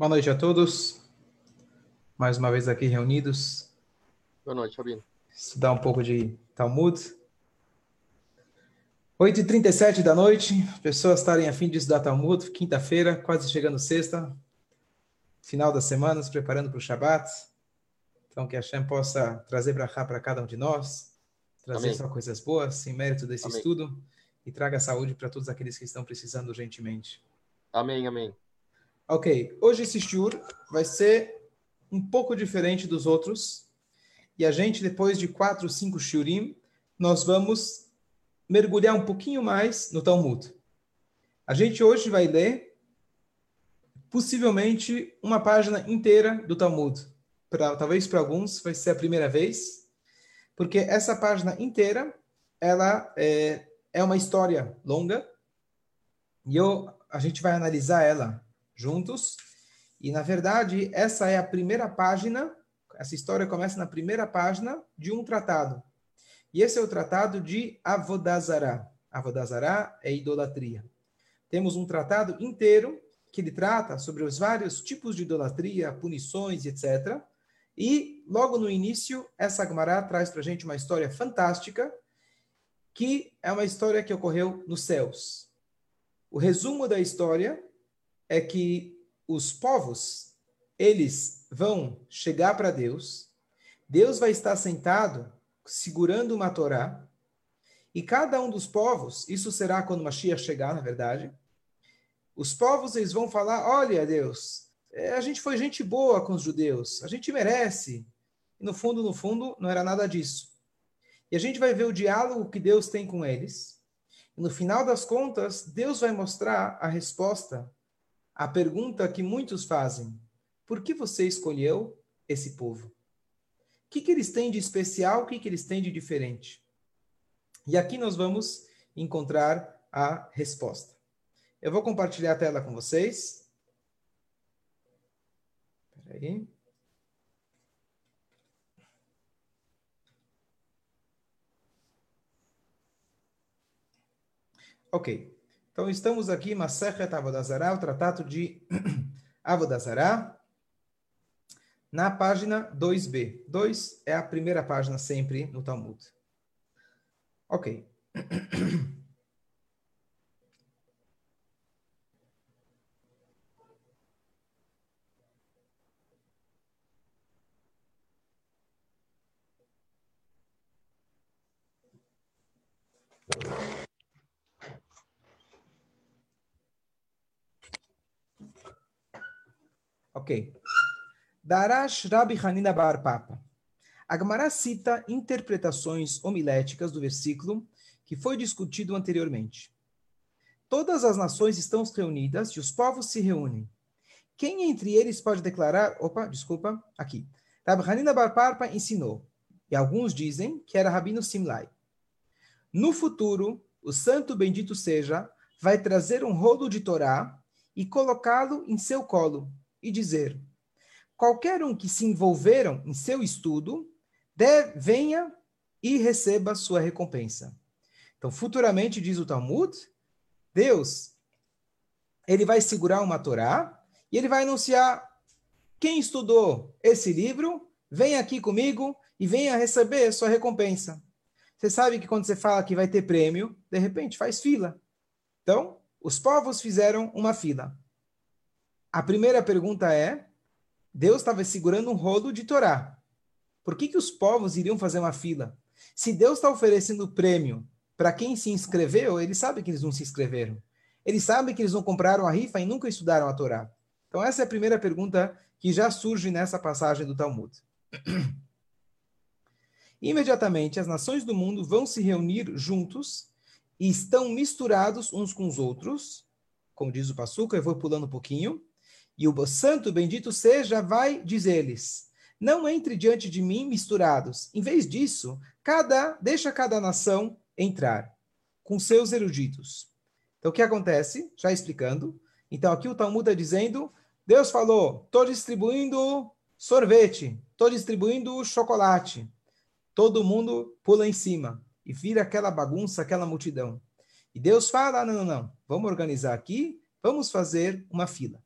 Boa noite a todos. Mais uma vez aqui reunidos. Boa noite, Fabinho. Estudar um pouco de Talmud. 8h37 da noite, pessoas estarem a fim de estudar Talmud, quinta-feira, quase chegando sexta, final da semana, se preparando para o Shabat. Então, que a Hashem possa trazer cá para cada um de nós, trazer Amém. só coisas boas, em mérito desse amém. estudo, e traga saúde para todos aqueles que estão precisando urgentemente. Amém, amém. Ok, hoje esse shiur vai ser um pouco diferente dos outros, e a gente, depois de quatro, cinco shiurim, nós vamos mergulhar um pouquinho mais no Talmud. A gente hoje vai ler, possivelmente, uma página inteira do Talmud. Pra, talvez para alguns vai ser a primeira vez, porque essa página inteira ela é, é uma história longa e eu, a gente vai analisar ela juntos. E, na verdade, essa é a primeira página, essa história começa na primeira página de um tratado. E esse é o tratado de Avodazará. Avodazará é idolatria. Temos um tratado inteiro que ele trata sobre os vários tipos de idolatria, punições, etc. E logo no início, essa Gemara traz para a gente uma história fantástica, que é uma história que ocorreu nos céus. O resumo da história é que os povos, eles vão chegar para Deus, Deus vai estar sentado segurando uma Torá, e cada um dos povos, isso será quando Mashiach chegar, na verdade, os povos eles vão falar, olha Deus, é, a gente foi gente boa com os judeus, a gente merece. E no fundo, no fundo, não era nada disso. E a gente vai ver o diálogo que Deus tem com eles. E no final das contas, Deus vai mostrar a resposta à pergunta que muitos fazem: por que você escolheu esse povo? que, que eles têm de especial, o que, que eles têm de diferente? E aqui nós vamos encontrar a resposta. Eu vou compartilhar a tela com vocês. Espera aí. Ok. Então, estamos aqui, Masechet Avodazará, o tratado de Avodazará na página 2b. 2 é a primeira página sempre no Talmud. Ok. Ok. Darash Rabi Hanina Bar Papa. A Gemara cita interpretações homiléticas do versículo que foi discutido anteriormente. Todas as nações estão reunidas e os povos se reúnem. Quem entre eles pode declarar? Opa, desculpa, aqui. Rabi Hanina Bar Papa ensinou, e alguns dizem que era Rabino Simlai. No futuro, o santo bendito seja, vai trazer um rolo de Torá e colocá-lo em seu colo e dizer: qualquer um que se envolveram em seu estudo, deve, venha e receba sua recompensa. Então, futuramente, diz o Talmud, Deus, ele vai segurar uma Torá e ele vai anunciar: quem estudou esse livro, vem aqui comigo e venha receber sua recompensa. Você sabe que quando você fala que vai ter prêmio, de repente faz fila. Então, os povos fizeram uma fila. A primeira pergunta é: Deus estava segurando um rolo de Torá. Por que, que os povos iriam fazer uma fila? Se Deus está oferecendo prêmio para quem se inscreveu, ele sabe que eles não se inscreveram. Ele sabe que eles não compraram a rifa e nunca estudaram a Torá. Então, essa é a primeira pergunta que já surge nessa passagem do Talmud. Imediatamente, as nações do mundo vão se reunir juntos e estão misturados uns com os outros. Como diz o Passuca, eu vou pulando um pouquinho. E o santo bendito seja vai dizer-lhes: Não entre diante de mim misturados. Em vez disso, cada deixa cada nação entrar com seus eruditos. Então o que acontece? Já explicando. Então aqui o Talmud está dizendo: Deus falou, estou distribuindo sorvete, estou distribuindo chocolate. Todo mundo pula em cima e vira aquela bagunça, aquela multidão. E Deus fala: não, não, não, vamos organizar aqui, vamos fazer uma fila.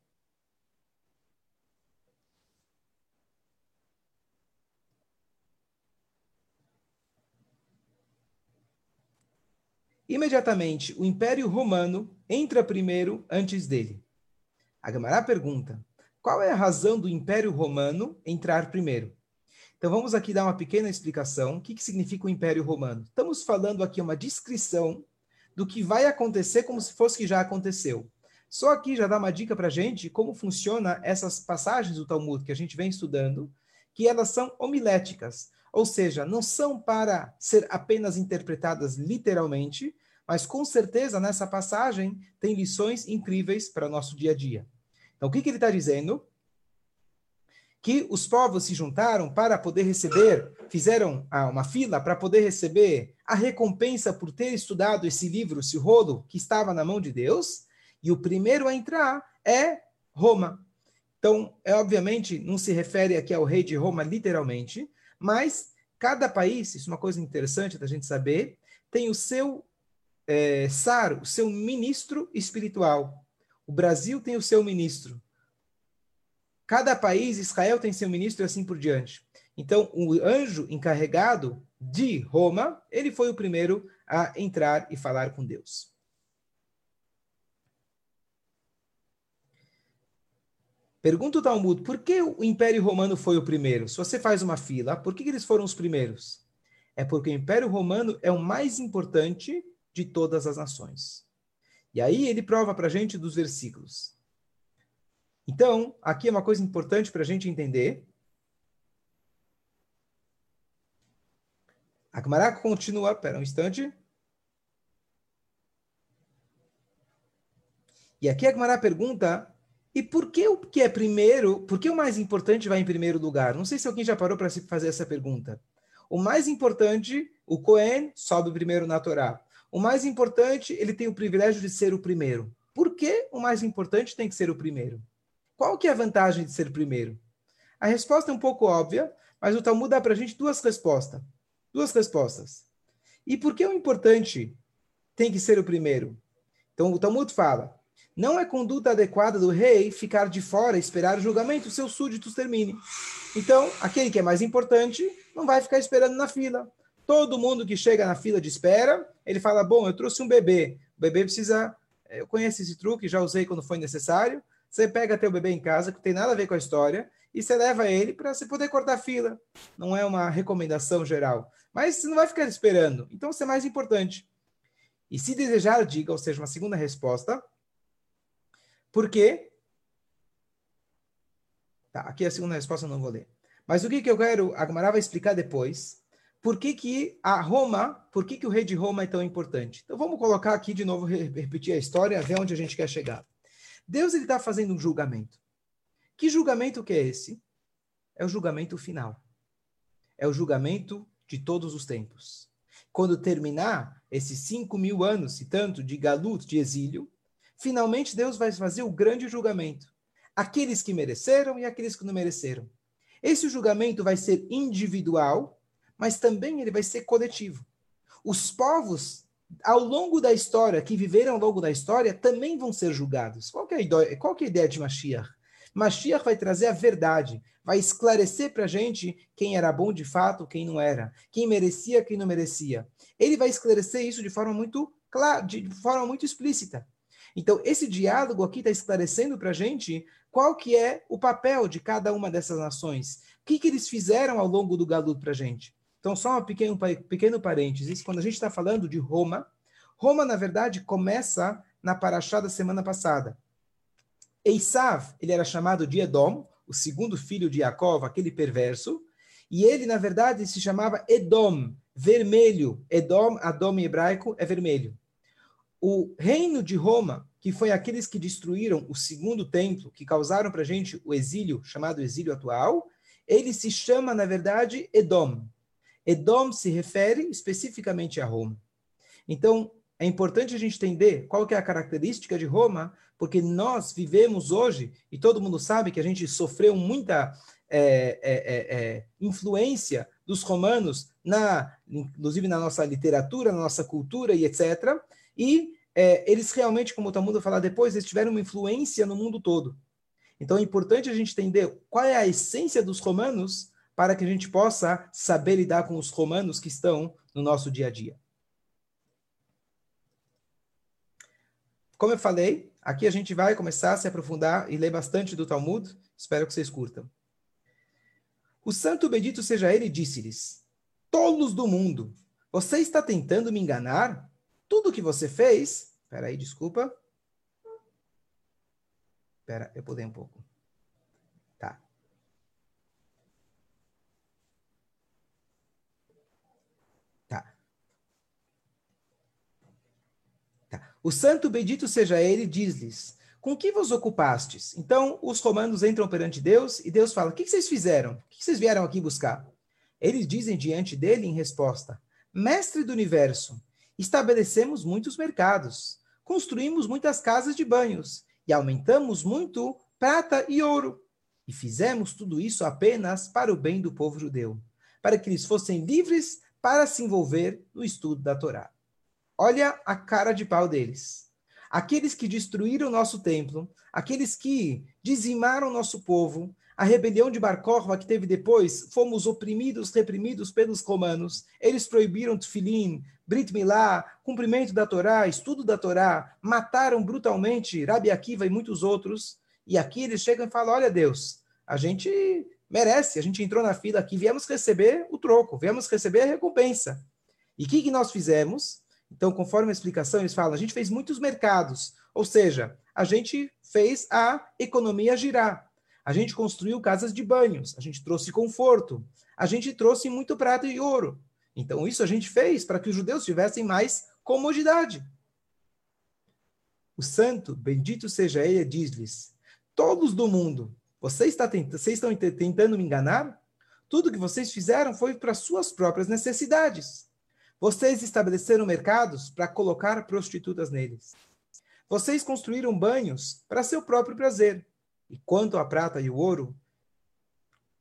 Imediatamente o Império Romano entra primeiro antes dele. A Gemara pergunta: qual é a razão do Império Romano entrar primeiro? Então vamos aqui dar uma pequena explicação. O que, que significa o Império Romano? Estamos falando aqui uma descrição do que vai acontecer como se fosse que já aconteceu. Só aqui já dá uma dica para a gente como funciona essas passagens do Talmud que a gente vem estudando, que elas são homiléticas, ou seja, não são para ser apenas interpretadas literalmente, mas com certeza nessa passagem tem lições incríveis para o nosso dia a dia. Então, o que, que ele está dizendo? Que os povos se juntaram para poder receber, fizeram ah, uma fila para poder receber a recompensa por ter estudado esse livro, esse rolo que estava na mão de Deus, e o primeiro a entrar é Roma. Então, é obviamente, não se refere aqui ao rei de Roma literalmente, mas cada país, isso é uma coisa interessante da gente saber, tem o seu é, SAR, o seu ministro espiritual. O Brasil tem o seu ministro. Cada país, Israel tem seu ministro e assim por diante. Então, o anjo encarregado de Roma, ele foi o primeiro a entrar e falar com Deus. Pergunta o Talmud, por que o Império Romano foi o primeiro? Se você faz uma fila, por que eles foram os primeiros? É porque o Império Romano é o mais importante de todas as nações. E aí ele prova para a gente dos versículos. Então, aqui é uma coisa importante para a gente entender. A Gemara continua, espera um instante. E aqui a Gemara pergunta e por que o que é primeiro, por que o mais importante vai em primeiro lugar? Não sei se alguém já parou para se fazer essa pergunta. O mais importante, o Cohen sobe primeiro na Torá. O mais importante, ele tem o privilégio de ser o primeiro. Por que o mais importante tem que ser o primeiro? Qual que é a vantagem de ser primeiro? A resposta é um pouco óbvia, mas o Talmud dá para a gente duas respostas. Duas respostas. E por que o importante tem que ser o primeiro? Então o Talmud fala: não é conduta adequada do rei ficar de fora esperar o julgamento, seus súditos terminem. Então, aquele que é mais importante não vai ficar esperando na fila. Todo mundo que chega na fila de espera, ele fala: Bom, eu trouxe um bebê. O bebê precisa. Eh, eu conheço esse truque, já usei quando foi necessário. Você pega teu bebê em casa, que tem nada a ver com a história, e você leva ele para você poder cortar fila. Não é uma recomendação geral. Mas você não vai ficar esperando. Então, isso é mais importante. E se desejar, diga, ou seja, uma segunda resposta, por quê? Tá, aqui a segunda resposta eu não vou ler. Mas o que, que eu quero, a Gamara vai explicar depois. Por que, que a Roma, por que, que o rei de Roma é tão importante? Então vamos colocar aqui de novo, repetir a história, ver onde a gente quer chegar. Deus está fazendo um julgamento. Que julgamento que é esse? É o julgamento final. É o julgamento de todos os tempos. Quando terminar esses cinco mil anos, e tanto, de galut, de exílio, finalmente Deus vai fazer o grande julgamento. Aqueles que mereceram e aqueles que não mereceram. Esse julgamento vai ser individual, mas também ele vai ser coletivo. Os povos, ao longo da história, que viveram ao longo da história, também vão ser julgados. Qual é a ideia, qual é a ideia de Mashiach? Mashiach vai trazer a verdade, vai esclarecer para a gente quem era bom de fato, quem não era, quem merecia, quem não merecia. Ele vai esclarecer isso de forma muito clara, de forma muito explícita. Então, esse diálogo aqui está esclarecendo para a gente qual que é o papel de cada uma dessas nações. O que, que eles fizeram ao longo do galuto para a gente? Então, só um pequeno, pequeno parênteses. Quando a gente está falando de Roma, Roma, na verdade, começa na Paraxá da semana passada. Eisav, ele era chamado de Edom, o segundo filho de Jacob, aquele perverso, e ele, na verdade, se chamava Edom, vermelho. Edom, Adom em hebraico, é vermelho o reino de Roma, que foi aqueles que destruíram o segundo templo, que causaram para a gente o exílio, chamado exílio atual, ele se chama, na verdade, Edom. Edom se refere especificamente a Roma. Então, é importante a gente entender qual que é a característica de Roma, porque nós vivemos hoje, e todo mundo sabe que a gente sofreu muita é, é, é, é influência dos romanos, na, inclusive na nossa literatura, na nossa cultura e etc., e é, eles realmente, como o Talmud vai falar depois, eles tiveram uma influência no mundo todo. Então é importante a gente entender qual é a essência dos romanos para que a gente possa saber lidar com os romanos que estão no nosso dia a dia. como eu falei, aqui a gente vai começar a se aprofundar e ler bastante do Talmud. Espero que vocês curtam. O santo bendito seja ele, disse-lhes: Tolos do mundo, você está tentando me enganar? Tudo que você fez. Espera aí, desculpa. Espera, eu pulei um pouco. Tá. Tá. Tá. O santo bendito seja ele, diz-lhes: Com que vos ocupastes? Então, os romanos entram perante Deus e Deus fala: O que vocês fizeram? O que vocês vieram aqui buscar? Eles dizem diante dele em resposta: Mestre do universo, estabelecemos muitos mercados, construímos muitas casas de banhos e aumentamos muito prata e ouro. E fizemos tudo isso apenas para o bem do povo judeu, para que eles fossem livres para se envolver no estudo da Torá. Olha a cara de pau deles. Aqueles que destruíram nosso templo, aqueles que dizimaram nosso povo, a rebelião de Bar Korva que teve depois, fomos oprimidos, reprimidos pelos romanos. Eles proibiram Tufilin, Brit Milá, cumprimento da Torá, estudo da Torá, mataram brutalmente Rabi Akiva e muitos outros. E aqui eles chegam e falam: Olha, Deus, a gente merece, a gente entrou na fila aqui, viemos receber o troco, viemos receber a recompensa. E o que, que nós fizemos? Então, conforme a explicação, eles falam: a gente fez muitos mercados, ou seja, a gente fez a economia girar. A gente construiu casas de banhos, a gente trouxe conforto, a gente trouxe muito prata e ouro. Então, isso a gente fez para que os judeus tivessem mais comodidade. O santo, bendito seja ele, diz-lhes: Todos do mundo, vocês, está tent vocês estão tentando me enganar? Tudo que vocês fizeram foi para suas próprias necessidades. Vocês estabeleceram mercados para colocar prostitutas neles. Vocês construíram banhos para seu próprio prazer. E quanto à prata e o ouro,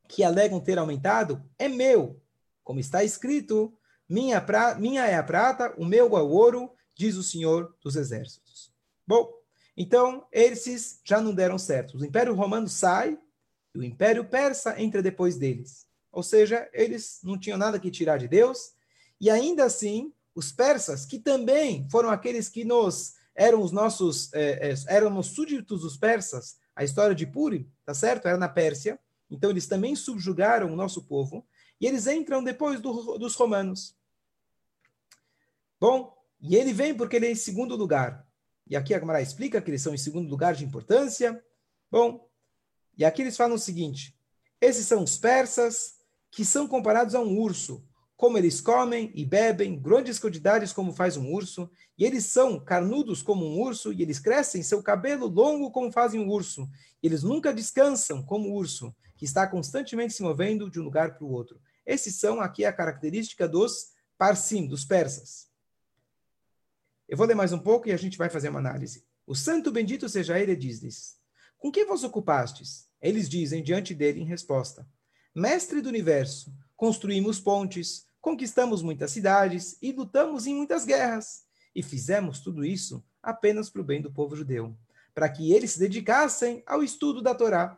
que alegam ter aumentado, é meu. Como está escrito, minha, pra, minha é a prata, o meu é o ouro, diz o Senhor dos Exércitos. Bom, então, esses já não deram certo. O Império Romano sai e o Império Persa entra depois deles. Ou seja, eles não tinham nada que tirar de Deus. E ainda assim, os persas, que também foram aqueles que nos eram os nossos, é, é, éramos súditos dos persas, a história de Purim, tá certo? Era na Pérsia. Então eles também subjugaram o nosso povo. E eles entram depois do, dos romanos. Bom, e ele vem porque ele é em segundo lugar. E aqui a Gamara explica que eles são em segundo lugar de importância. Bom, e aqui eles falam o seguinte: esses são os persas que são comparados a um urso como eles comem e bebem, grandes quantidades como faz um urso, e eles são carnudos como um urso, e eles crescem seu cabelo longo como fazem um urso. E eles nunca descansam como o urso, que está constantemente se movendo de um lugar para o outro. Esses são aqui a característica dos parsim, dos persas. Eu vou ler mais um pouco e a gente vai fazer uma análise. O santo bendito seja ele, diz-lhes: Com que vos ocupastes? Eles dizem diante dele em resposta: Mestre do universo, construímos pontes, conquistamos muitas cidades e lutamos em muitas guerras. E fizemos tudo isso apenas para o bem do povo judeu, para que eles se dedicassem ao estudo da Torá.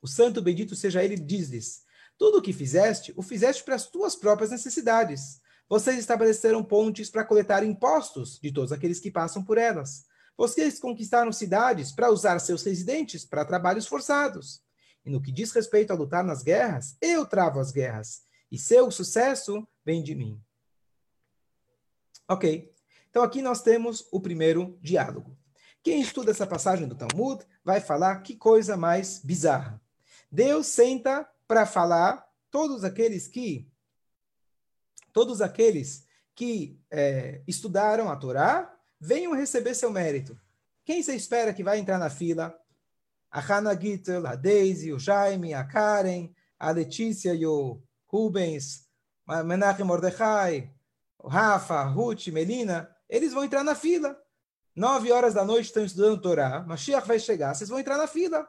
O santo bendito seja ele, diz-lhes: Tudo o que fizeste, o fizeste para as tuas próprias necessidades. Vocês estabeleceram pontes para coletar impostos de todos aqueles que passam por elas. Vocês conquistaram cidades para usar seus residentes para trabalhos forçados. E no que diz respeito a lutar nas guerras, eu travo as guerras e seu sucesso vem de mim. Ok. Então aqui nós temos o primeiro diálogo. Quem estuda essa passagem do Talmud vai falar que coisa mais bizarra. Deus senta para falar todos aqueles que todos aqueles que é, estudaram a Torá venham receber seu mérito. Quem você espera que vai entrar na fila? A Hannah Gittel, a Daisy, o Jaime, a Karen, a Letícia e o Rubens, Menachem Mordechai, Rafa, Ruth, Melina, eles vão entrar na fila. Nove horas da noite estão estudando Torá, Mashiach vai chegar, vocês vão entrar na fila.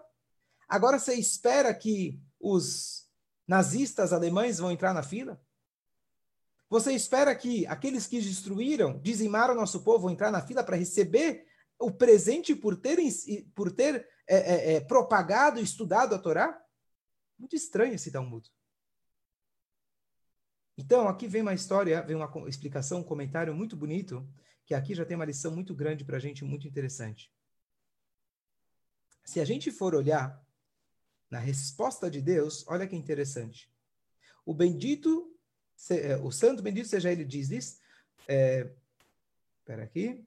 Agora você espera que os nazistas alemães vão entrar na fila? Você espera que aqueles que destruíram, dizimaram nosso povo, vão entrar na fila para receber o presente por ter, por ter é, é, é, propagado e estudado a Torá? Muito estranho esse Talmud. Então, aqui vem uma história, vem uma explicação, um comentário muito bonito, que aqui já tem uma lição muito grande para a gente, muito interessante. Se a gente for olhar na resposta de Deus, olha que interessante. O bendito, é, o santo bendito seja ele, diz isso. É, espera aqui.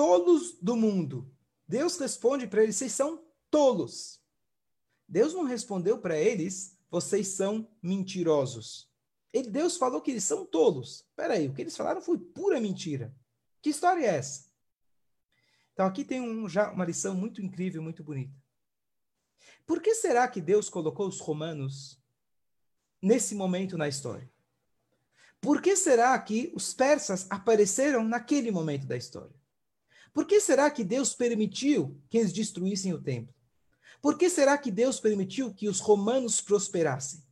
Tolos do mundo. Deus responde para eles: vocês são tolos. Deus não respondeu para eles: vocês são mentirosos. Ele, Deus falou que eles são tolos. Espera aí, o que eles falaram foi pura mentira. Que história é essa? Então aqui tem um, já uma lição muito incrível, muito bonita. Por que será que Deus colocou os romanos nesse momento na história? Por que será que os persas apareceram naquele momento da história? Por que será que Deus permitiu que eles destruíssem o templo? Por que será que Deus permitiu que os romanos prosperassem?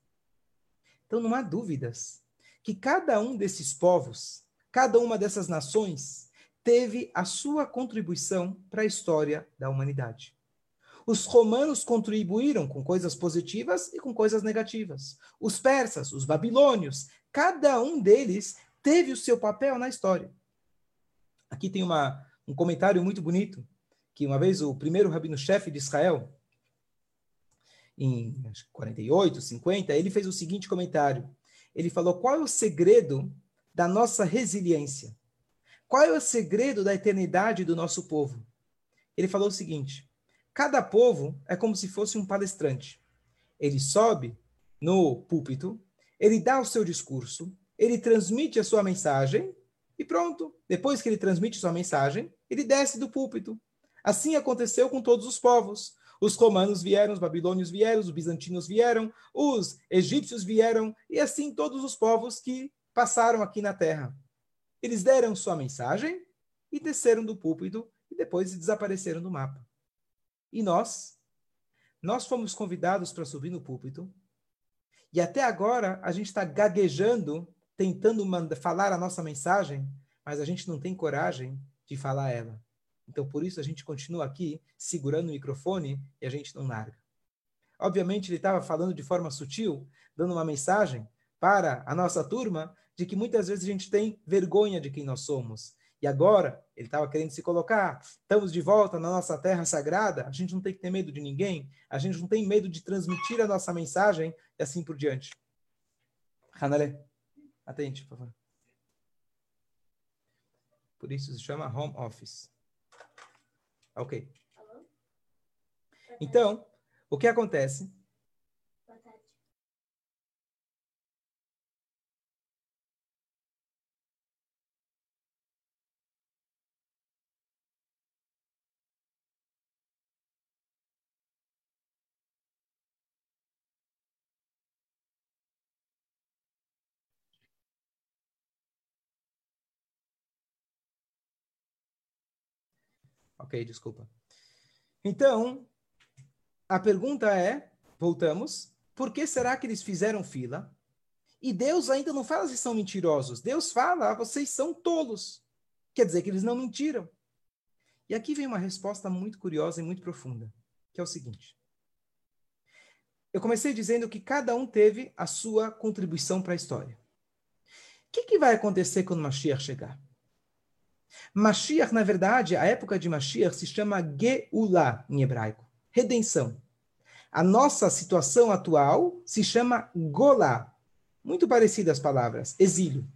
Então não há dúvidas que cada um desses povos, cada uma dessas nações, teve a sua contribuição para a história da humanidade. Os romanos contribuíram com coisas positivas e com coisas negativas. Os persas, os babilônios, cada um deles teve o seu papel na história. Aqui tem uma, um comentário muito bonito, que uma vez o primeiro rabino-chefe de Israel, em 48, 50, ele fez o seguinte comentário. Ele falou: qual é o segredo da nossa resiliência? Qual é o segredo da eternidade do nosso povo? Ele falou o seguinte: cada povo é como se fosse um palestrante. Ele sobe no púlpito, ele dá o seu discurso, ele transmite a sua mensagem e pronto. Depois que ele transmite sua mensagem, ele desce do púlpito. Assim aconteceu com todos os povos. Os romanos vieram, os babilônios vieram, os bizantinos vieram, os egípcios vieram, e assim todos os povos que passaram aqui na terra. Eles deram sua mensagem e desceram do púlpito e depois desapareceram do mapa. E nós? Nós fomos convidados para subir no púlpito e até agora a gente está gaguejando, tentando falar a nossa mensagem, mas a gente não tem coragem de falar ela. Então, por isso, a gente continua aqui segurando o microfone e a gente não larga. Obviamente, ele estava falando de forma sutil, dando uma mensagem para a nossa turma de que muitas vezes a gente tem vergonha de quem nós somos. E agora, ele estava querendo se colocar, estamos de volta na nossa terra sagrada, a gente não tem que ter medo de ninguém, a gente não tem medo de transmitir a nossa mensagem e assim por diante. Hanale, atente, por favor. Por isso se chama home office. Ok. Então, o que acontece? Ok, desculpa. Então, a pergunta é, voltamos, por que será que eles fizeram fila? E Deus ainda não fala se são mentirosos. Deus fala, ah, vocês são tolos. Quer dizer que eles não mentiram. E aqui vem uma resposta muito curiosa e muito profunda, que é o seguinte. Eu comecei dizendo que cada um teve a sua contribuição para a história. O que, que vai acontecer quando Mashiach chegar? Mashiach, na verdade, a época de Mashiach se chama Geulah em hebraico, redenção. A nossa situação atual se chama Golá, muito parecidas as palavras, exílio.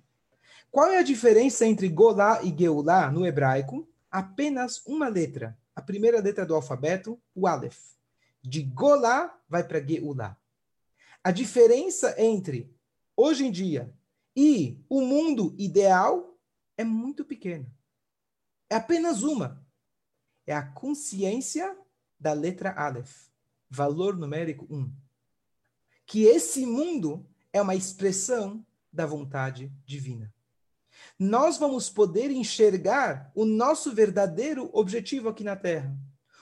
Qual é a diferença entre Golá e Geulah no hebraico? Apenas uma letra, a primeira letra do alfabeto, o Aleph. De Golá vai para Geulah. A diferença entre hoje em dia e o mundo ideal é muito pequena. É apenas uma. É a consciência da letra Aleph, valor numérico 1. Que esse mundo é uma expressão da vontade divina. Nós vamos poder enxergar o nosso verdadeiro objetivo aqui na Terra.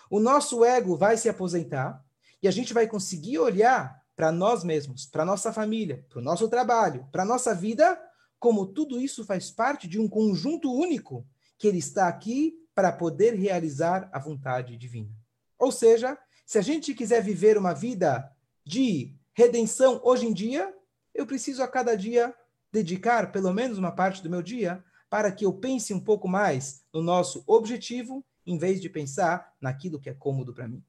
O nosso ego vai se aposentar e a gente vai conseguir olhar para nós mesmos, para nossa família, para o nosso trabalho, para nossa vida, como tudo isso faz parte de um conjunto único que ele está aqui para poder realizar a vontade divina. Ou seja, se a gente quiser viver uma vida de redenção hoje em dia, eu preciso a cada dia dedicar pelo menos uma parte do meu dia para que eu pense um pouco mais no nosso objetivo, em vez de pensar naquilo que é cômodo para mim.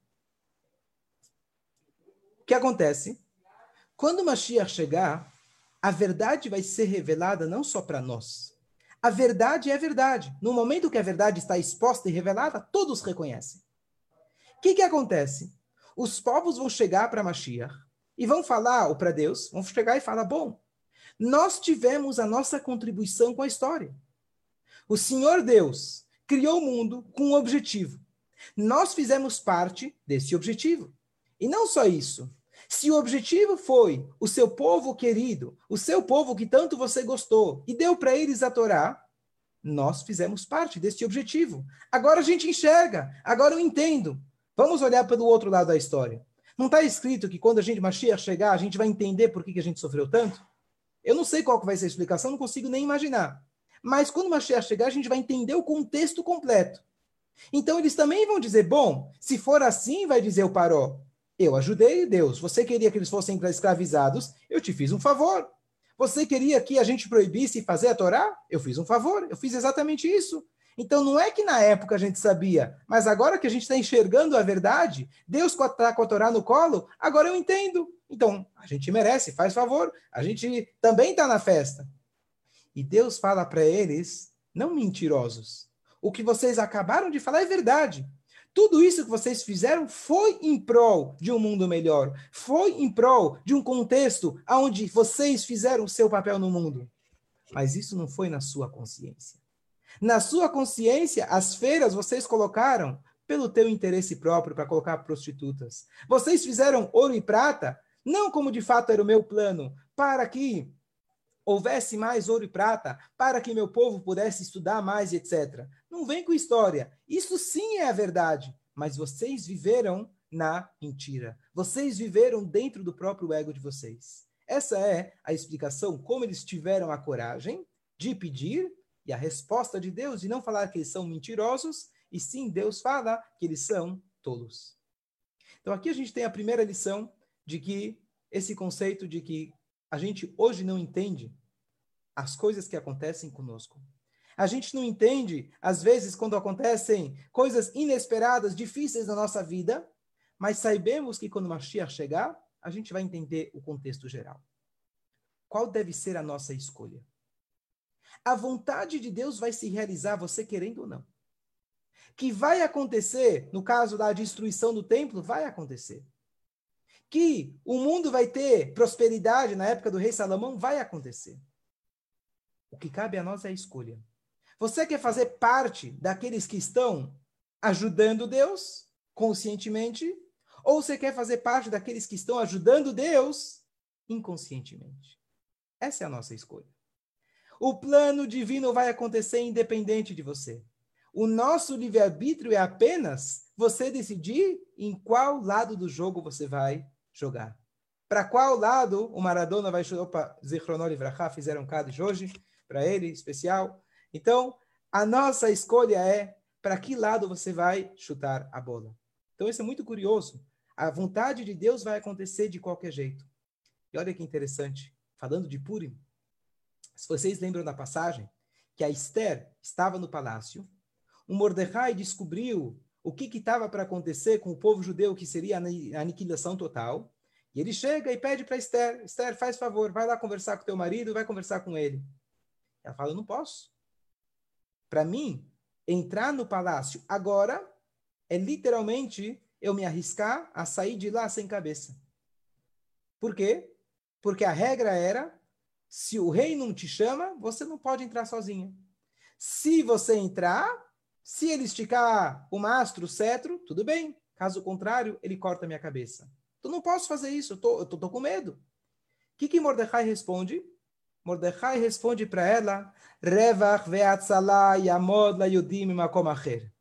O que acontece? Quando o Mashiach chegar, a verdade vai ser revelada não só para nós. A verdade é verdade. No momento que a verdade está exposta e revelada, todos reconhecem. O que, que acontece? Os povos vão chegar para Mashiach e vão falar, ou para Deus, vão chegar e falar: bom, nós tivemos a nossa contribuição com a história. O Senhor Deus criou o mundo com um objetivo. Nós fizemos parte desse objetivo. E não só isso. Se o objetivo foi o seu povo querido, o seu povo que tanto você gostou, e deu para eles a Torá, nós fizemos parte desse objetivo. Agora a gente enxerga, agora eu entendo. Vamos olhar pelo outro lado da história. Não está escrito que quando a gente Mashiach chegar, a gente vai entender por que, que a gente sofreu tanto? Eu não sei qual vai ser a explicação, não consigo nem imaginar. Mas quando Mashiach chegar, a gente vai entender o contexto completo. Então eles também vão dizer, bom, se for assim, vai dizer o Paró, eu ajudei Deus. Você queria que eles fossem escravizados, eu te fiz um favor. Você queria que a gente proibisse fazer a Torá? Eu fiz um favor, eu fiz exatamente isso. Então não é que na época a gente sabia, mas agora que a gente está enxergando a verdade, Deus está com a Torá no colo, agora eu entendo. Então a gente merece, faz favor, a gente também está na festa. E Deus fala para eles, não mentirosos. O que vocês acabaram de falar é verdade. Tudo isso que vocês fizeram foi em prol de um mundo melhor, foi em prol de um contexto onde vocês fizeram o seu papel no mundo. Mas isso não foi na sua consciência. Na sua consciência, as feiras vocês colocaram pelo teu interesse próprio para colocar prostitutas. Vocês fizeram ouro e prata, não como de fato era o meu plano, para que houvesse mais ouro e prata, para que meu povo pudesse estudar mais, etc. Não vem com história. Isso sim é a verdade. Mas vocês viveram na mentira. Vocês viveram dentro do próprio ego de vocês. Essa é a explicação como eles tiveram a coragem de pedir e a resposta de Deus de não falar que eles são mentirosos, e sim Deus fala que eles são tolos. Então aqui a gente tem a primeira lição de que esse conceito de que a gente hoje não entende as coisas que acontecem conosco. A gente não entende, às vezes, quando acontecem coisas inesperadas, difíceis na nossa vida, mas sabemos que quando Mashiach chegar, a gente vai entender o contexto geral. Qual deve ser a nossa escolha? a vontade de Deus vai se realizar, você querendo ou não. Que vai acontecer, no caso da destruição do templo, vai acontecer. Que o mundo vai ter prosperidade na época do rei Salomão, vai acontecer. O que cabe a nós é a escolha. Você quer fazer parte daqueles que estão ajudando Deus conscientemente? Ou você quer fazer parte daqueles que estão ajudando Deus inconscientemente? Essa é a nossa escolha. O plano divino vai acontecer independente de você. O nosso livre-arbítrio é apenas você decidir em qual lado do jogo você vai jogar. Para qual lado o Maradona vai jogar? Opa, Zichronol Livrachá, fizeram um de hoje para ele, especial. Então, a nossa escolha é para que lado você vai chutar a bola. Então, isso é muito curioso. A vontade de Deus vai acontecer de qualquer jeito. E olha que interessante, falando de Purim, se vocês lembram da passagem, que a Esther estava no palácio, o Mordecai descobriu o que estava para acontecer com o povo judeu, que seria a aniquilação total, e ele chega e pede para Esther, Esther, faz favor, vai lá conversar com teu marido, vai conversar com ele. Ela fala, não posso. Para mim, entrar no palácio agora é literalmente eu me arriscar a sair de lá sem cabeça. Por quê? Porque a regra era se o rei não te chama, você não pode entrar sozinha. Se você entrar, se ele esticar o mastro, o cetro, tudo bem. Caso contrário, ele corta minha cabeça. Então não posso fazer isso, eu tô, eu tô, tô com medo. O que, que Mordecai responde? Mordecai responde para ela, Revach ve'atzalá yamod la yudim makom acher.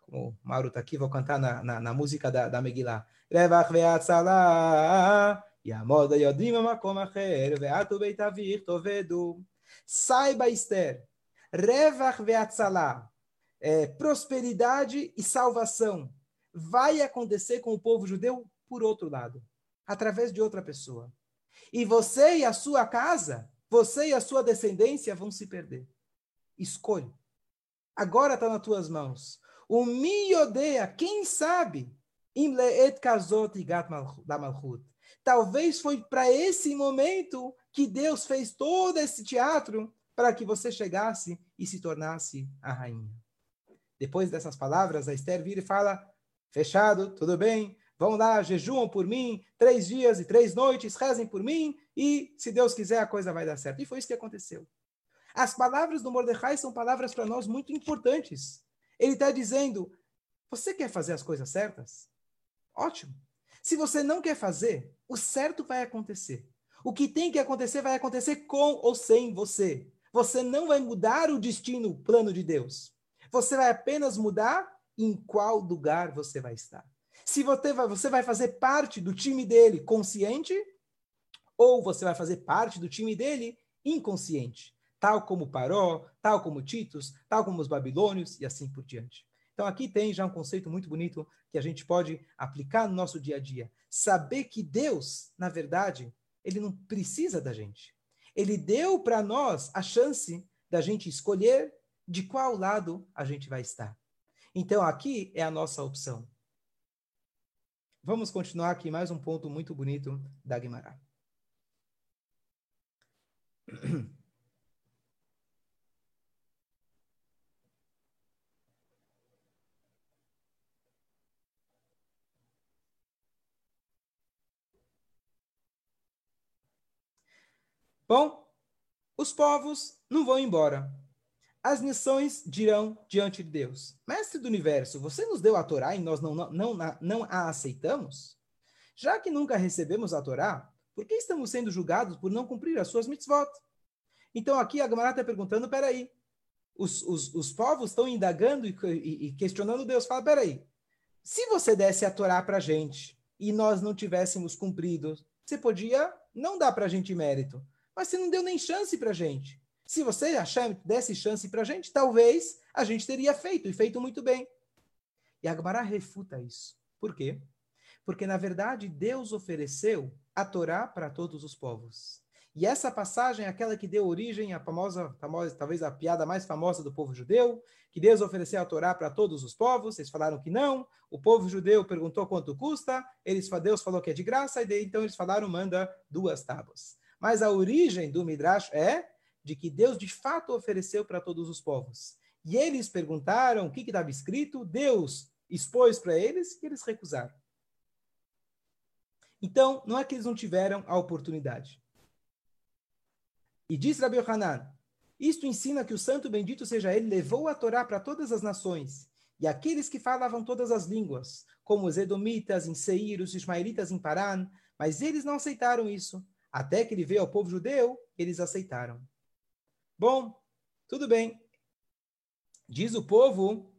Como o Mauro está aqui, vou cantar na, na, na música da, da Megillah. Revach ve'atzalá yamod la yudim makom acher ve'atu beitavich tovedu. Saiba, Esther, Revach ve'atzalá, é, prosperidade e salvação vai acontecer com o povo judeu por outro lado, através de outra pessoa. E você e a sua casa, você e a sua descendência vão se perder. Escolha. Agora está nas tuas mãos. O mi odeia, quem sabe, im leet kazot igat da malchut. Talvez foi para esse momento que Deus fez todo esse teatro para que você chegasse e se tornasse a rainha. Depois dessas palavras, a Esther vira e fala: Fechado, tudo bem, vão lá, jejuam por mim, três dias e três noites, rezem por mim, e se Deus quiser, a coisa vai dar certo. E foi isso que aconteceu. As palavras do Mordecai são palavras para nós muito importantes. Ele está dizendo: Você quer fazer as coisas certas? Ótimo. Se você não quer fazer, o certo vai acontecer. O que tem que acontecer vai acontecer com ou sem você. Você não vai mudar o destino, o plano de Deus. Você vai apenas mudar em qual lugar você vai estar. Se você vai, você vai fazer parte do time dele consciente, ou você vai fazer parte do time dele inconsciente, tal como Paró, tal como Titus, tal como os babilônios e assim por diante. Então aqui tem já um conceito muito bonito que a gente pode aplicar no nosso dia a dia. Saber que Deus, na verdade, ele não precisa da gente. Ele deu para nós a chance da gente escolher de qual lado a gente vai estar. Então, aqui é a nossa opção. Vamos continuar aqui mais um ponto muito bonito da Guimarães. Bom, os povos não vão embora. As nações dirão diante de Deus: Mestre do universo, você nos deu a Torá e nós não, não, não, não a aceitamos? Já que nunca recebemos a Torá, por que estamos sendo julgados por não cumprir as suas mitzvot? Então aqui a Gamara está perguntando: peraí, os, os, os povos estão indagando e, e, e, questionando Deus. Fala, peraí, se você desse a Torá para a gente e nós não tivéssemos cumprido, você podia não dar para a gente mérito mas você não deu nem chance para a gente. Se você achar, desse chance para a gente, talvez a gente teria feito, e feito muito bem. E Agmará refuta isso. Por quê? Porque, na verdade, Deus ofereceu a Torá para todos os povos. E essa passagem é aquela que deu origem à famosa, famosa, talvez a piada mais famosa do povo judeu, que Deus ofereceu a Torá para todos os povos, eles falaram que não, o povo judeu perguntou quanto custa, eles, Deus falou que é de graça, e daí, então eles falaram, manda duas tábuas. Mas a origem do Midrash é de que Deus de fato ofereceu para todos os povos. E eles perguntaram o que estava escrito, Deus expôs para eles e eles recusaram. Então, não é que eles não tiveram a oportunidade. E diz Rabi Hanan, isto ensina que o santo bendito seja ele levou a Torá para todas as nações, e aqueles que falavam todas as línguas, como os edomitas em Seir, os ismaelitas em Paran, mas eles não aceitaram isso. Até que ele veio ao povo judeu, eles aceitaram. Bom, tudo bem. Diz o povo,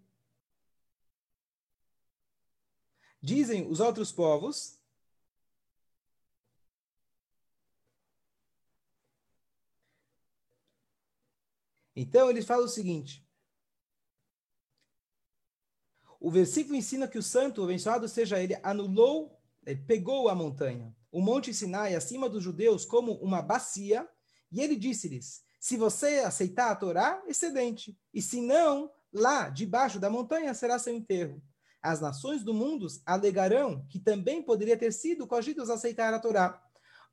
dizem os outros povos, Então ele fala o seguinte: o versículo ensina que o santo, abençoado seja ele, anulou, ele pegou a montanha o Monte Sinai acima dos judeus como uma bacia, e ele disse-lhes: Se você aceitar a Torá, excedente, e se não, lá debaixo da montanha será seu enterro. As nações do mundo alegarão que também poderia ter sido cogidos aceitar a Torá.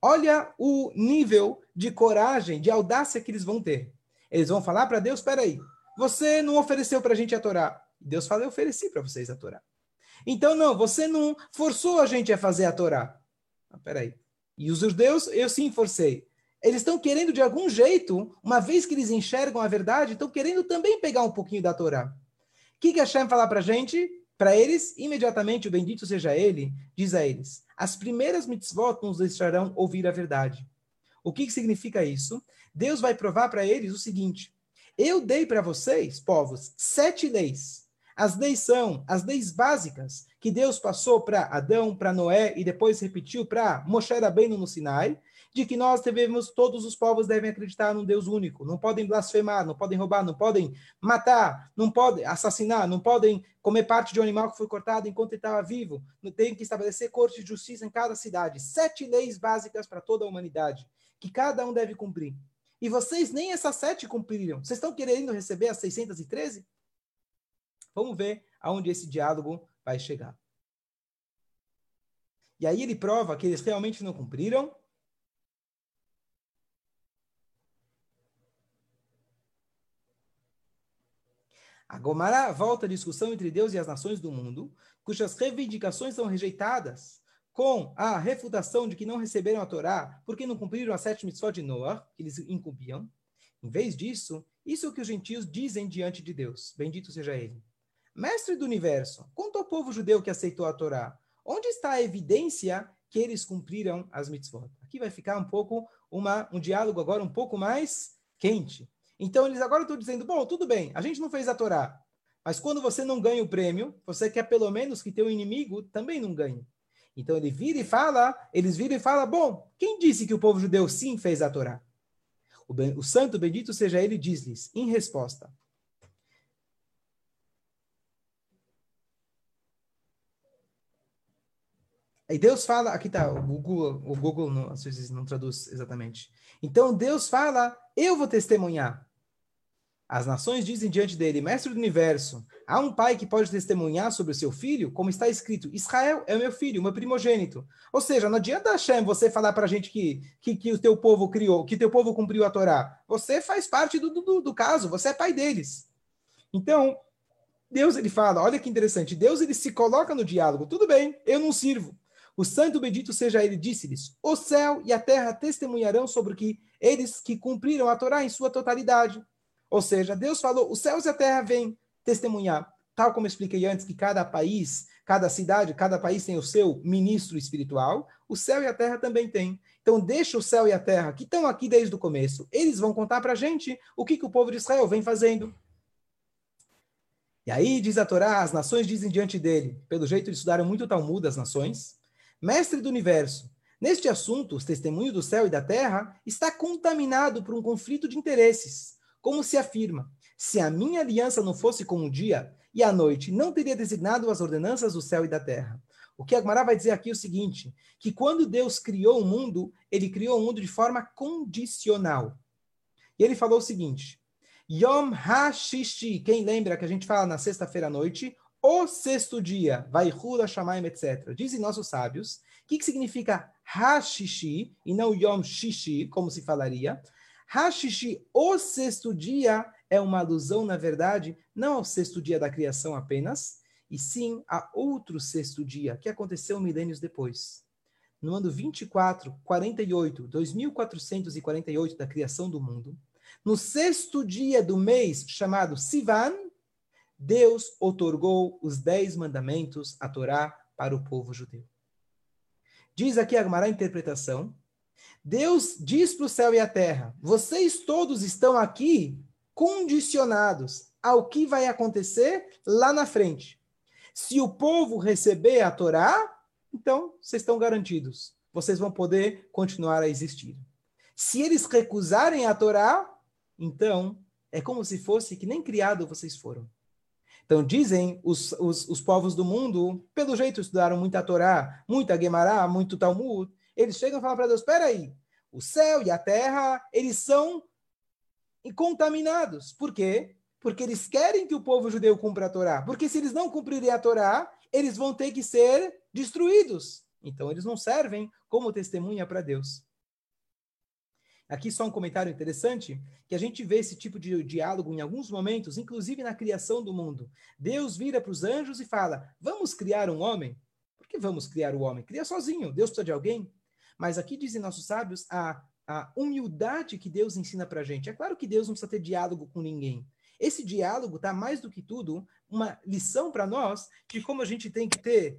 Olha o nível de coragem, de audácia que eles vão ter. Eles vão falar para Deus: peraí, você não ofereceu para a gente a Torá. Deus fala: eu ofereci para vocês a Torá. Então, não, você não forçou a gente a fazer a Torá. Ah, peraí. E os judeus, eu sim forcei. Eles estão querendo, de algum jeito, uma vez que eles enxergam a verdade, estão querendo também pegar um pouquinho da Torá. O que, que Hashem fala para a gente? Para eles, imediatamente, o bendito seja ele, diz a eles, as primeiras mitzvot nos deixarão ouvir a verdade. O que, que significa isso? Deus vai provar para eles o seguinte, eu dei para vocês, povos, sete leis. As leis são as leis básicas que Deus passou para Adão, para Noé e depois repetiu para Moshe Rabbeinu no Sinai. De que nós devemos, todos os povos devem acreditar num Deus único, não podem blasfemar, não podem roubar, não podem matar, não podem assassinar, não podem comer parte de um animal que foi cortado enquanto estava vivo, tem que estabelecer corte de justiça em cada cidade, sete leis básicas para toda a humanidade, que cada um deve cumprir. E vocês nem essas sete cumpriram. Vocês estão querendo receber as 613? Vamos ver aonde esse diálogo vai chegar. E aí ele prova que eles realmente não cumpriram. A Gomara volta à discussão entre Deus e as nações do mundo, cujas reivindicações são rejeitadas, com a refutação de que não receberam a Torá porque não cumpriram as sete mitzvot de Noah, que eles incumbiam. Em vez disso, isso é o que os gentios dizem diante de Deus. Bendito seja ele. Mestre do universo, conta ao povo judeu que aceitou a Torá. Onde está a evidência que eles cumpriram as mitzvot? Aqui vai ficar um pouco uma, um diálogo agora um pouco mais quente. Então eles agora estão dizendo, bom, tudo bem, a gente não fez a Torá, mas quando você não ganha o prêmio, você quer pelo menos que teu inimigo também não ganhe. Então ele vira e fala, eles viram e falam, bom, quem disse que o povo judeu sim fez a Torá? O, ben, o santo bendito seja ele diz-lhes, em resposta, E Deus fala, aqui está, o Google, o Google não, às vezes não traduz exatamente. Então Deus fala, eu vou testemunhar. As nações dizem diante dele, mestre do universo, há um pai que pode testemunhar sobre o seu filho, como está escrito, Israel é o meu filho, o meu primogênito. Ou seja, não adianta Hashem você falar para a gente que, que, que o teu povo criou, que teu povo cumpriu a Torá. Você faz parte do, do, do caso, você é pai deles. Então, Deus ele fala, olha que interessante, Deus ele se coloca no diálogo, tudo bem, eu não sirvo, o santo bendito seja ele, disse-lhes: O céu e a terra testemunharão sobre que eles que cumpriram a Torá em sua totalidade. Ou seja, Deus falou: os céus e a terra vêm testemunhar. Tal como expliquei antes, que cada país, cada cidade, cada país tem o seu ministro espiritual, o céu e a terra também têm. Então, deixa o céu e a terra, que estão aqui desde o começo, eles vão contar para a gente o que, que o povo de Israel vem fazendo. E aí, diz a Torá, as nações dizem diante dele, pelo jeito eles estudaram muito o Talmud, as nações, mestre do universo. Neste assunto, os testemunhos do céu e da terra está contaminado por um conflito de interesses. Como se afirma, se a minha aliança não fosse com o dia e a noite, não teria designado as ordenanças do céu e da terra. O que Agmará vai dizer aqui é o seguinte, que quando Deus criou o mundo, ele criou o mundo de forma condicional. E ele falou o seguinte, Yom HaShishi, quem lembra que a gente fala na sexta-feira à noite, o sexto dia, vai Hula Shamaim, etc. Dizem nossos sábios, o que, que significa Hashishi e não Yom Shishi, como se falaria? Hashishi, o sexto dia, é uma alusão, na verdade, não ao sexto dia da criação apenas, e sim a outro sexto dia, que aconteceu milênios depois. No ano 24, 48, 2448 da criação do mundo, no sexto dia do mês chamado Sivan, Deus otorgou os dez mandamentos, a Torá, para o povo judeu. Diz aqui a Gemara interpretação. Deus diz para o céu e a terra: vocês todos estão aqui condicionados ao que vai acontecer lá na frente. Se o povo receber a Torá, então vocês estão garantidos. Vocês vão poder continuar a existir. Se eles recusarem a Torá, então é como se fosse que nem criado vocês foram. Então, dizem os, os, os, povos do mundo, pelo jeito estudaram muita Torá, muita Gemara, muito Talmud, eles chegam e falam para Deus, espera aí, o céu e a terra, eles são contaminados. Por quê? Porque eles querem que o povo judeu cumpra a Torá. Porque se eles não cumprirem a Torá, eles vão ter que ser destruídos. Então, eles não servem como testemunha para Deus. Aqui só um comentário interessante, que a gente vê esse tipo de diálogo em alguns momentos, inclusive na criação do mundo. Deus vira para os anjos e fala: Vamos criar um homem? Por que vamos criar o homem? Cria sozinho, Deus precisa de alguém. Mas aqui dizem nossos sábios a, a humildade que Deus ensina para a gente. É claro que Deus não precisa ter diálogo com ninguém. Esse diálogo está mais do que tudo uma lição para nós de como a gente tem que ter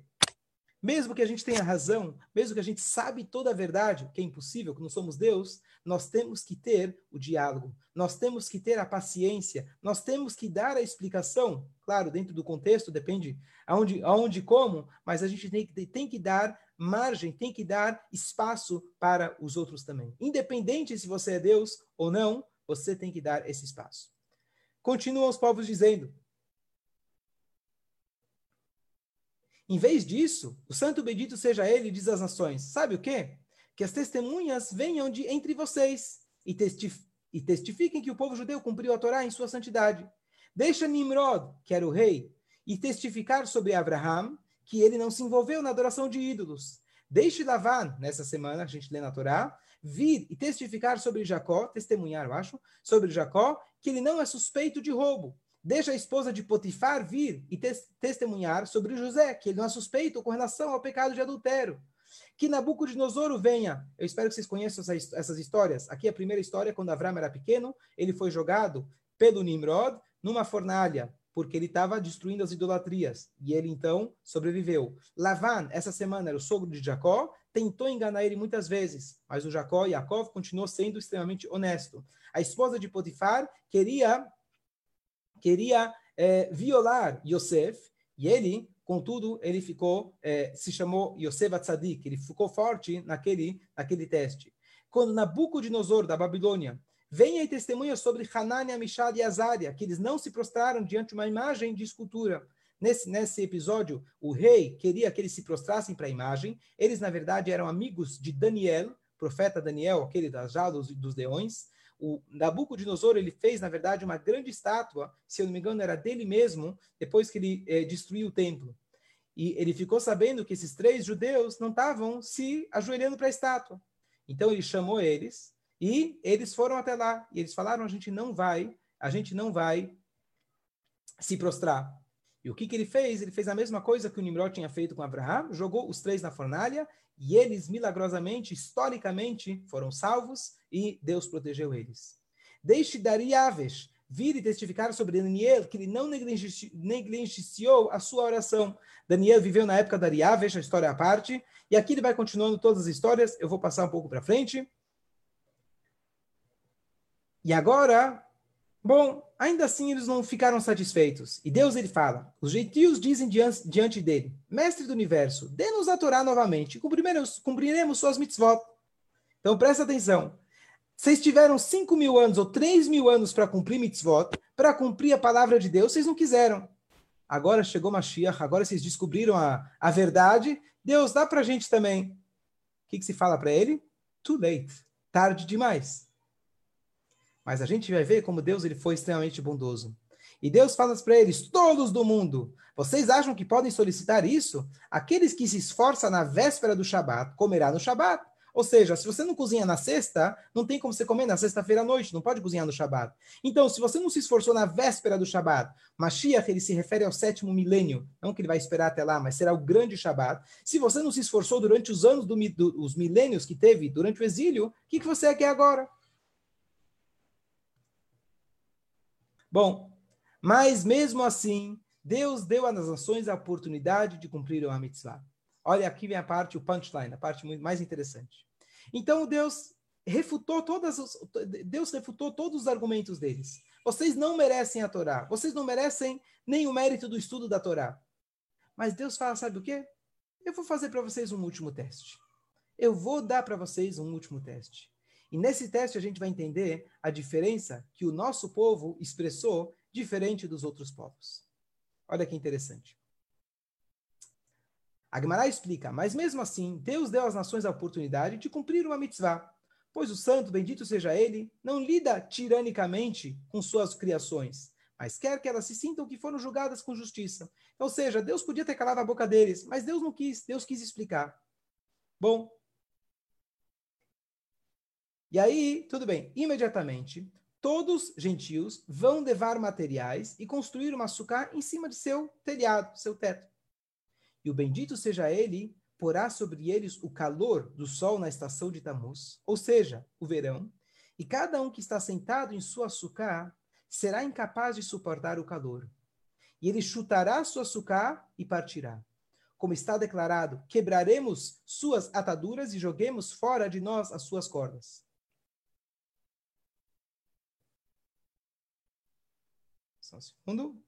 mesmo que a gente tenha razão, mesmo que a gente sabe toda a verdade, que é impossível, que não somos Deus, nós temos que ter o diálogo, nós temos que ter a paciência, nós temos que dar a explicação, claro, dentro do contexto, depende aonde, aonde como, mas a gente tem que, tem que dar margem, tem que dar espaço para os outros também. Independente se você é Deus ou não, você tem que dar esse espaço. Continuam os povos dizendo: Em vez disso, o santo bendito seja ele, diz às nações. Sabe o quê? Que as testemunhas venham de entre vocês e, e testifiquem que o povo judeu cumpriu a Torá em sua santidade. Deixa Nimrod, que era o rei, e testificar sobre Abraham que ele não se envolveu na adoração de ídolos. Deixe Lavan, nessa semana, a gente lê na Torá, vir e testificar sobre Jacó, testemunhar, eu acho, sobre Jacó, que ele não é suspeito de roubo. Deixa a esposa de Potifar vir e tes testemunhar sobre José, que ele não é suspeito com relação ao pecado de adultério. Que Nabucodonosor venha. Eu espero que vocês conheçam essa, essas histórias. Aqui a primeira história, quando Avram era pequeno, ele foi jogado pelo Nimrod numa fornalha, porque ele estava destruindo as idolatrias. E ele então sobreviveu. Lavan, essa semana, era o sogro de Jacó, tentou enganar ele muitas vezes, mas o Jacó, Yaakov, continuou sendo extremamente honesto. A esposa de Potifar queria queria é, violar Yosef, e ele, contudo, ele ficou, é, se chamou Yosef Atzadik, ele ficou forte naquele, naquele teste. Quando Nabucodonosor, da Babilônia, vem e testemunha sobre Hanania, Mishad e Azaria, que eles não se prostraram diante de uma imagem de escultura. Nesse, nesse episódio, o rei queria que eles se prostrassem para a imagem. Eles, na verdade, eram amigos de Daniel, profeta Daniel, aquele das jaulas dos leões o Nabucodonosor ele fez, na verdade, uma grande estátua, se eu não me engano, era dele mesmo, depois que ele eh, destruiu o templo. E ele ficou sabendo que esses três judeus não estavam se ajoelhando para a estátua. Então ele chamou eles e eles foram até lá. E eles falaram: a gente não vai, a gente não vai se prostrar. E o que, que ele fez? Ele fez a mesma coisa que o Nimrod tinha feito com Abraão, jogou os três na fornalha e eles, milagrosamente, historicamente, foram salvos e Deus protegeu eles. Deixe Dariaves vir e testificar sobre Daniel que ele não negligenciou a sua oração. Daniel viveu na época da Dariaves, a história à parte, e aqui ele vai continuando todas as histórias, eu vou passar um pouco para frente. E agora, bom, ainda assim eles não ficaram satisfeitos. E Deus ele fala: os gentios dizem diante, dele: Mestre do universo, dê-nos a Torá novamente, cumpriremos, cumpriremos suas mitzvot. Então presta atenção. Vocês tiveram 5 mil anos ou 3 mil anos para cumprir mitzvot, para cumprir a palavra de Deus, vocês não quiseram. Agora chegou Mashiach, agora vocês descobriram a, a verdade. Deus, dá para a gente também. O que, que se fala para ele? Too late. Tarde demais. Mas a gente vai ver como Deus ele foi extremamente bondoso. E Deus fala para eles, todos do mundo, vocês acham que podem solicitar isso? Aqueles que se esforçam na véspera do Shabat, comerá no Shabat. Ou seja, se você não cozinha na sexta, não tem como você comer na sexta-feira à noite, não pode cozinhar no Shabat. Então, se você não se esforçou na véspera do Shabat, Mashiach, ele se refere ao sétimo milênio, não que ele vai esperar até lá, mas será o grande Shabat. Se você não se esforçou durante os anos, do, do os milênios que teve durante o exílio, o que, que você quer agora? Bom, mas mesmo assim, Deus deu às nações a oportunidade de cumprir o mitzvah. Olha, aqui a parte, o punchline, a parte mais interessante. Então Deus refutou todas os, Deus refutou todos os argumentos deles. Vocês não merecem a Torá. Vocês não merecem nem o mérito do estudo da Torá. Mas Deus fala, sabe o quê? Eu vou fazer para vocês um último teste. Eu vou dar para vocês um último teste. E nesse teste a gente vai entender a diferença que o nosso povo expressou diferente dos outros povos. Olha que interessante. Agmará explica, mas mesmo assim, Deus deu às nações a oportunidade de cumprir uma mitzvah, pois o santo, bendito seja ele, não lida tiranicamente com suas criações, mas quer que elas se sintam que foram julgadas com justiça. Ou seja, Deus podia ter calado a boca deles, mas Deus não quis, Deus quis explicar. Bom, e aí, tudo bem, imediatamente, todos gentios vão levar materiais e construir uma açúcar em cima de seu telhado, seu teto. E o bendito seja ele, porá sobre eles o calor do sol na estação de Tamuz, ou seja, o verão, e cada um que está sentado em sua açúcar será incapaz de suportar o calor. E ele chutará sua açúcar e partirá. Como está declarado, quebraremos suas ataduras e joguemos fora de nós as suas cordas. Só um segundo.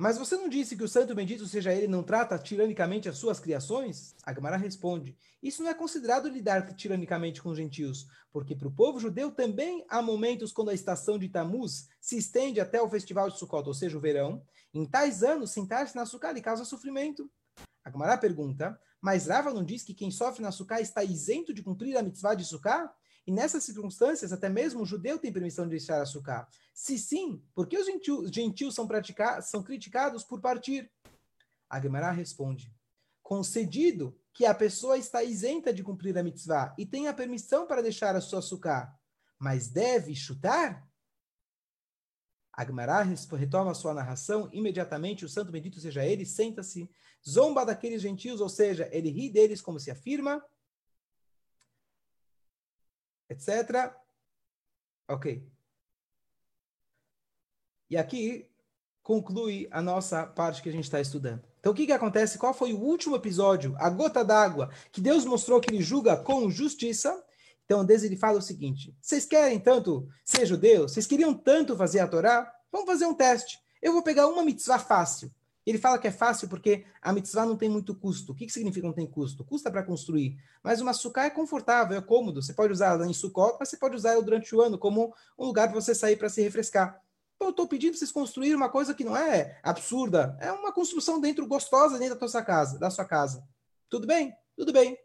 mas você não disse que o santo bendito seja ele não trata tiranicamente as suas criações? Agmará responde: Isso não é considerado lidar tiranicamente com os gentios, porque para o povo judeu também há momentos quando a estação de Tamuz se estende até o festival de Sukkot, ou seja, o verão. Em tais anos, sentar-se na Sukkah lhe causa sofrimento. Agmará pergunta: Mas Rava não diz que quem sofre na Sukkah está isento de cumprir a mitzvah de Sukkah? E nessas circunstâncias, até mesmo o judeu tem permissão de deixar açúcar. Se sim, por que os gentios, gentios são, são criticados por partir? Agmará responde: concedido que a pessoa está isenta de cumprir a mitzvah e tem a permissão para deixar a sua açúcar, mas deve chutar? Agmará retoma sua narração, imediatamente o santo bendito seja ele, senta-se, zomba daqueles gentios, ou seja, ele ri deles como se afirma, etc. Ok. E aqui conclui a nossa parte que a gente está estudando. Então, o que, que acontece? Qual foi o último episódio, a gota d'água, que Deus mostrou que ele julga com justiça? Então, Deus ele fala o seguinte: vocês querem tanto ser judeus? Vocês queriam tanto fazer a Torá? Vamos fazer um teste. Eu vou pegar uma mitzvah fácil. Ele fala que é fácil porque a mitzvah não tem muito custo. O que, que significa não tem custo? Custa para construir. Mas uma sucá é confortável, é cômodo. Você pode usar ela em Sukkot, mas você pode usar ela durante o ano como um lugar para você sair para se refrescar. Então, eu estou pedindo para vocês construírem uma coisa que não é absurda. É uma construção dentro, gostosa dentro da sua casa. Da sua casa. Tudo bem? Tudo bem.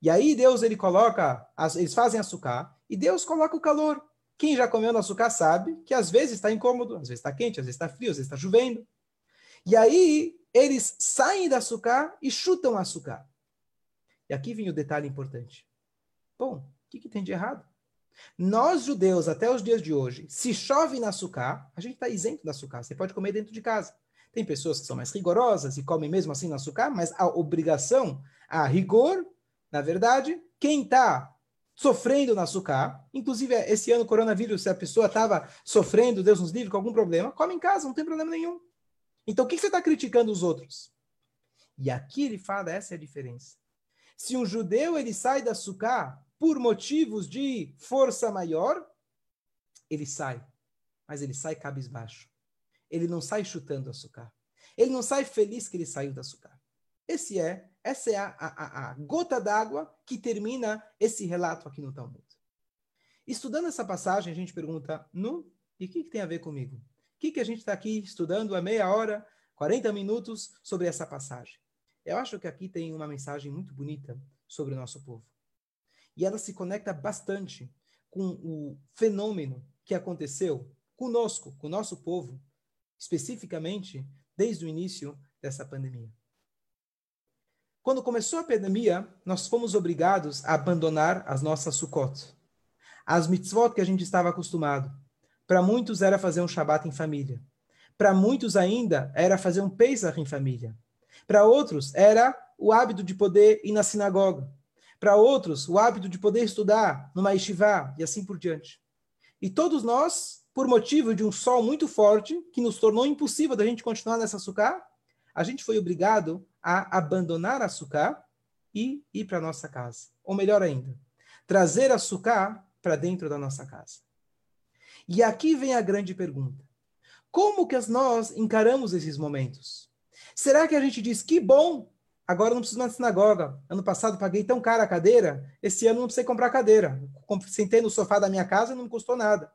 E aí Deus ele coloca, eles fazem açúcar e Deus coloca o calor. Quem já comeu no açúcar sabe que às vezes está incômodo, às vezes está quente, às vezes está frio, às vezes está chovendo. E aí eles saem da açúcar e chutam o açúcar. E aqui vem o detalhe importante. Bom, o que, que tem de errado? Nós, judeus, até os dias de hoje, se chove na açúcar, a gente está isento da açúcar. Você pode comer dentro de casa. Tem pessoas que são mais rigorosas e comem mesmo assim no açúcar, mas a obrigação, a rigor, na verdade, quem está sofrendo no açúcar, inclusive esse ano coronavírus, se a pessoa estava sofrendo, Deus nos livre, com algum problema, come em casa, não tem problema nenhum. Então, o que você está criticando os outros? E aqui ele fala, essa é a diferença. Se um judeu ele sai da sucá por motivos de força maior, ele sai. Mas ele sai cabisbaixo. Ele não sai chutando açúcar. Ele não sai feliz que ele saiu da açúcar. Esse é, essa é a, a, a gota d'água que termina esse relato aqui no Talmud. Estudando essa passagem, a gente pergunta, no, e o que, que tem a ver comigo? Que, que a gente está aqui estudando há meia hora, 40 minutos sobre essa passagem? Eu acho que aqui tem uma mensagem muito bonita sobre o nosso povo. E ela se conecta bastante com o fenômeno que aconteceu conosco, com o nosso povo, especificamente desde o início dessa pandemia. Quando começou a pandemia, nós fomos obrigados a abandonar as nossas sukkot, as mitzvot que a gente estava acostumado. Para muitos era fazer um Shabat em família. Para muitos ainda era fazer um Pesach em família. Para outros era o hábito de poder ir na sinagoga. Para outros, o hábito de poder estudar numa yeshiva e assim por diante. E todos nós, por motivo de um sol muito forte, que nos tornou impossível da gente continuar nessa sucá, a gente foi obrigado a abandonar a sucá e ir para nossa casa. Ou melhor ainda, trazer a sucá para dentro da nossa casa. E aqui vem a grande pergunta. Como que nós encaramos esses momentos? Será que a gente diz, que bom, agora não preciso mais de sinagoga. Ano passado paguei tão cara a cadeira, esse ano não precisei comprar cadeira. Sentei no sofá da minha casa e não me custou nada.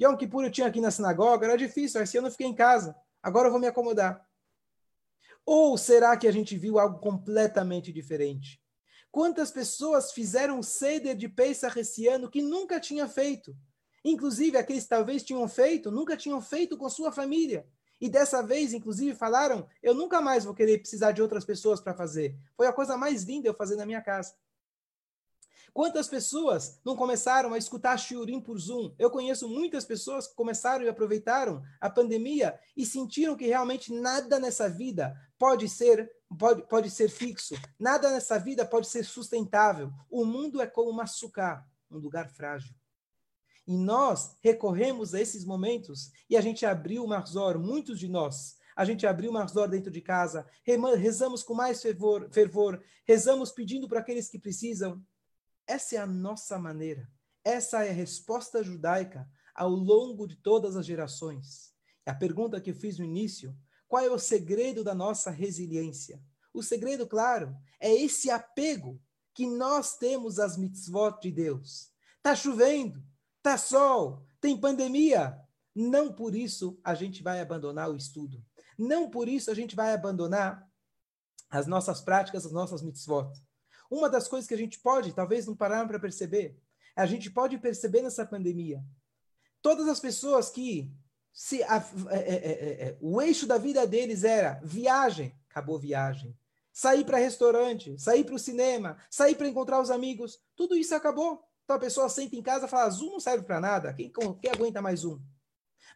Yom Kippur eu tinha aqui na sinagoga, era difícil, esse ano eu fiquei em casa. Agora eu vou me acomodar. Ou será que a gente viu algo completamente diferente? Quantas pessoas fizeram ceder de Pesach esse ano que nunca tinha feito? Inclusive, aqueles talvez tinham feito, nunca tinham feito com sua família. E dessa vez, inclusive, falaram: eu nunca mais vou querer precisar de outras pessoas para fazer. Foi a coisa mais linda eu fazer na minha casa. Quantas pessoas não começaram a escutar Shiurim por Zoom? Eu conheço muitas pessoas que começaram e aproveitaram a pandemia e sentiram que realmente nada nessa vida pode ser pode, pode ser fixo, nada nessa vida pode ser sustentável. O mundo é como uma açúcar, um lugar frágil. E nós recorremos a esses momentos e a gente abriu o Marzor, muitos de nós, a gente abriu o Marzor dentro de casa, rezamos com mais fervor, fervor rezamos pedindo para aqueles que precisam. Essa é a nossa maneira. Essa é a resposta judaica ao longo de todas as gerações. A pergunta que eu fiz no início, Qual é o segredo da nossa resiliência? O segredo, claro, é esse apego que nós temos às mitzvot de Deus. Tá chovendo, tá sol, tem pandemia. Não por isso a gente vai abandonar o estudo. Não por isso a gente vai abandonar as nossas práticas, as nossas mitzvot. Uma das coisas que a gente pode, talvez não parar para perceber, a gente pode perceber nessa pandemia. Todas as pessoas que se a, é, é, é, é o eixo da vida deles era viagem, acabou viagem. Sair para restaurante, sair para o cinema, sair para encontrar os amigos, tudo isso acabou. Então a pessoa senta em casa e fala: Zoom não serve para nada, quem, quem aguenta mais um?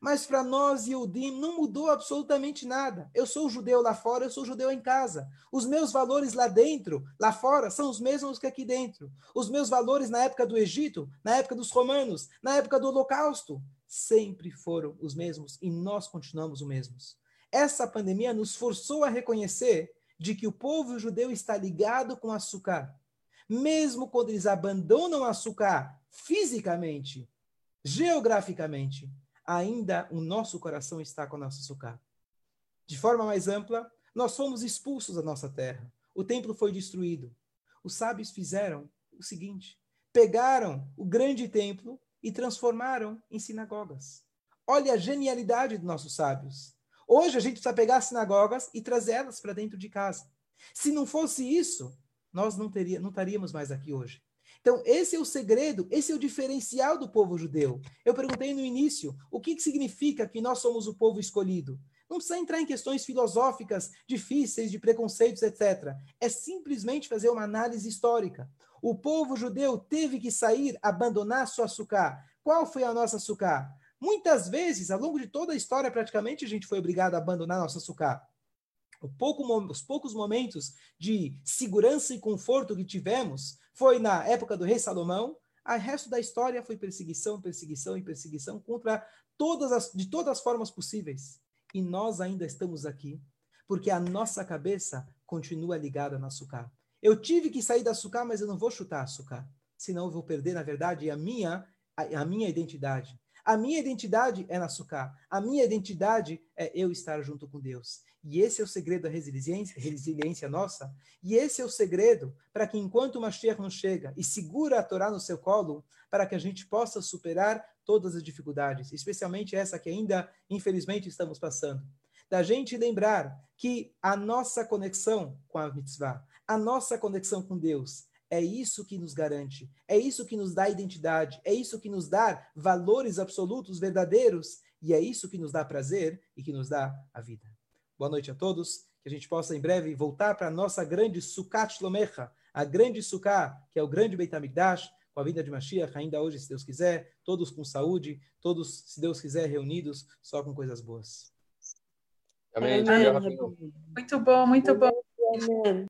Mas para nós, Yudim, não mudou absolutamente nada. Eu sou judeu lá fora, eu sou judeu em casa. Os meus valores lá dentro, lá fora, são os mesmos que aqui dentro. Os meus valores na época do Egito, na época dos romanos, na época do Holocausto, sempre foram os mesmos e nós continuamos os mesmos. Essa pandemia nos forçou a reconhecer de que o povo judeu está ligado com açúcar. Mesmo quando eles abandonam açúcar fisicamente, geograficamente, ainda o nosso coração está com a nossa açúcar. De forma mais ampla, nós fomos expulsos da nossa terra. O templo foi destruído. Os sábios fizeram o seguinte: pegaram o grande templo e transformaram em sinagogas. Olha a genialidade dos nossos sábios. Hoje a gente precisa pegar as sinagogas e trazê-las para dentro de casa. Se não fosse isso, nós não, teria, não estaríamos mais aqui hoje. Então, esse é o segredo, esse é o diferencial do povo judeu. Eu perguntei no início, o que, que significa que nós somos o povo escolhido? Não precisa entrar em questões filosóficas difíceis, de preconceitos, etc. É simplesmente fazer uma análise histórica. O povo judeu teve que sair, abandonar sua açúcar. Qual foi a nossa açúcar? Muitas vezes, ao longo de toda a história, praticamente a gente foi obrigado a abandonar nossa açúcar. Pouco, os poucos momentos de segurança e conforto que tivemos foi na época do rei Salomão. O resto da história foi perseguição, perseguição e perseguição contra todas as, de todas as formas possíveis. E nós ainda estamos aqui porque a nossa cabeça continua ligada no açúcar. Eu tive que sair do açúcar, mas eu não vou chutar açúcar, senão eu vou perder, na verdade, a minha a, a minha identidade. A minha identidade é na açúcar. A minha identidade é eu estar junto com Deus. E esse é o segredo da resiliência, resiliência nossa. E esse é o segredo para que enquanto o Mashiach não chega e segura a Torá no seu colo, para que a gente possa superar todas as dificuldades, especialmente essa que ainda, infelizmente, estamos passando. Da gente lembrar que a nossa conexão com a mitzvah, a nossa conexão com Deus, é isso que nos garante, é isso que nos dá identidade, é isso que nos dá valores absolutos, verdadeiros, e é isso que nos dá prazer e que nos dá a vida. Boa noite a todos. Que a gente possa em breve voltar para a nossa grande Sukkot Shlomecha, a grande Sukkah, que é o grande Beit HaMikdash, com a vinda de Mashiach, ainda hoje, se Deus quiser, todos com saúde, todos, se Deus quiser, reunidos, só com coisas boas. Amém. Amém. Muito bom, muito bom. Amém.